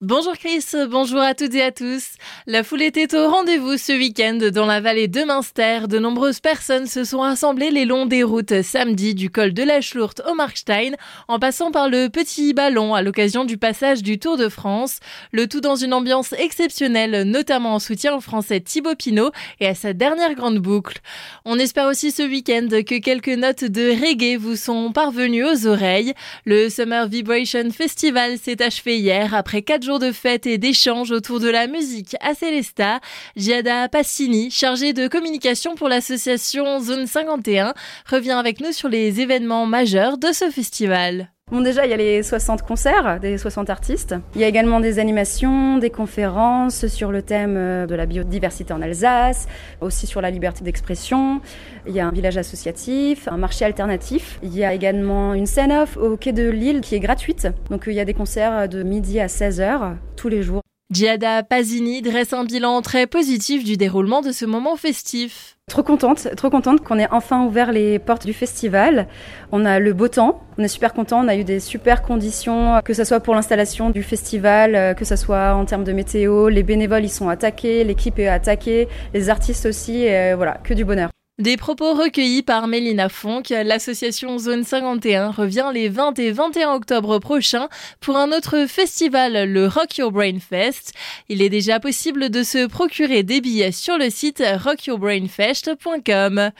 Bonjour Chris, bonjour à toutes et à tous. La foule était au rendez-vous ce week-end dans la vallée de Münster. De nombreuses personnes se sont rassemblées les longs des routes samedi du col de la Schlourte au Markstein en passant par le Petit Ballon à l'occasion du passage du Tour de France. Le tout dans une ambiance exceptionnelle, notamment en soutien au français Thibaut Pinot et à sa dernière grande boucle. On espère aussi ce week-end que quelques notes de reggae vous sont parvenues aux oreilles. Le Summer Vibration Festival s'est achevé hier après quatre de fête et d'échange autour de la musique à Célesta. Giada Passini, chargée de communication pour l'association Zone 51, revient avec nous sur les événements majeurs de ce festival. Bon déjà, il y a les 60 concerts des 60 artistes. Il y a également des animations, des conférences sur le thème euh, de la biodiversité en Alsace, aussi sur la liberté d'expression. Il y a un village associatif, un marché alternatif. Il y a également une scène off au quai de Lille qui est gratuite. Donc il y a des concerts de midi à 16h tous les jours. Giada Pasini dresse un bilan très positif du déroulement de ce moment festif. Trop contente, trop contente qu'on ait enfin ouvert les portes du festival. On a le beau temps, on est super content, on a eu des super conditions, que ce soit pour l'installation du festival, que ce soit en termes de météo, les bénévoles ils sont attaqués, l'équipe est attaquée, les artistes aussi, et voilà, que du bonheur. Des propos recueillis par Mélina Fonck, l'association Zone 51 revient les 20 et 21 octobre prochains pour un autre festival, le Rock Your Brain Fest. Il est déjà possible de se procurer des billets sur le site rockyourbrainfest.com.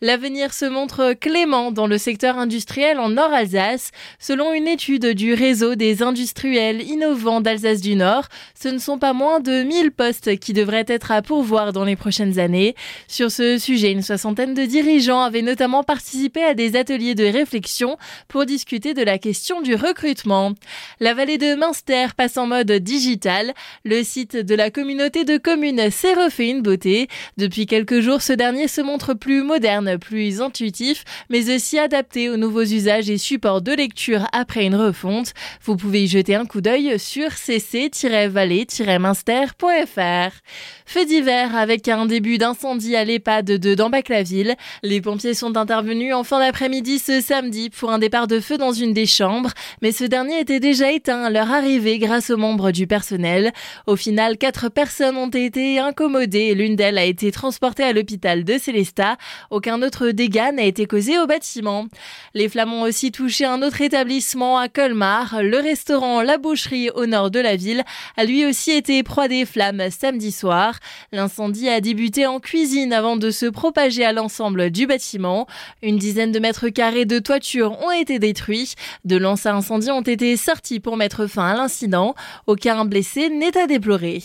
L'avenir se montre clément dans le secteur industriel en Nord-Alsace. Selon une étude du réseau des industriels innovants d'Alsace du Nord, ce ne sont pas moins de 1000 postes qui devraient être à pourvoir dans les prochaines années. Sur ce sujet, une de dirigeants avaient notamment participé à des ateliers de réflexion pour discuter de la question du recrutement. La vallée de Münster passe en mode digital. Le site de la communauté de communes s'est refait une beauté. Depuis quelques jours, ce dernier se montre plus moderne, plus intuitif, mais aussi adapté aux nouveaux usages et supports de lecture après une refonte. Vous pouvez y jeter un coup d'œil sur cc-vallée-münster.fr. Fait d'hiver avec un début d'incendie à l'EHPAD de Dambac ville. Les pompiers sont intervenus en fin d'après-midi ce samedi pour un départ de feu dans une des chambres, mais ce dernier était déjà éteint à leur arrivée grâce aux membres du personnel. Au final, quatre personnes ont été incommodées et l'une d'elles a été transportée à l'hôpital de Célestat. Aucun autre dégât n'a été causé au bâtiment. Les flammes ont aussi touché un autre établissement à Colmar. Le restaurant La Boucherie au nord de la ville a lui aussi été proie des flammes samedi soir. L'incendie a débuté en cuisine avant de se propager l'ensemble du bâtiment. Une dizaine de mètres carrés de toiture ont été détruits. De lances à incendie ont été sortis pour mettre fin à l'incident. Aucun blessé n'est à déplorer.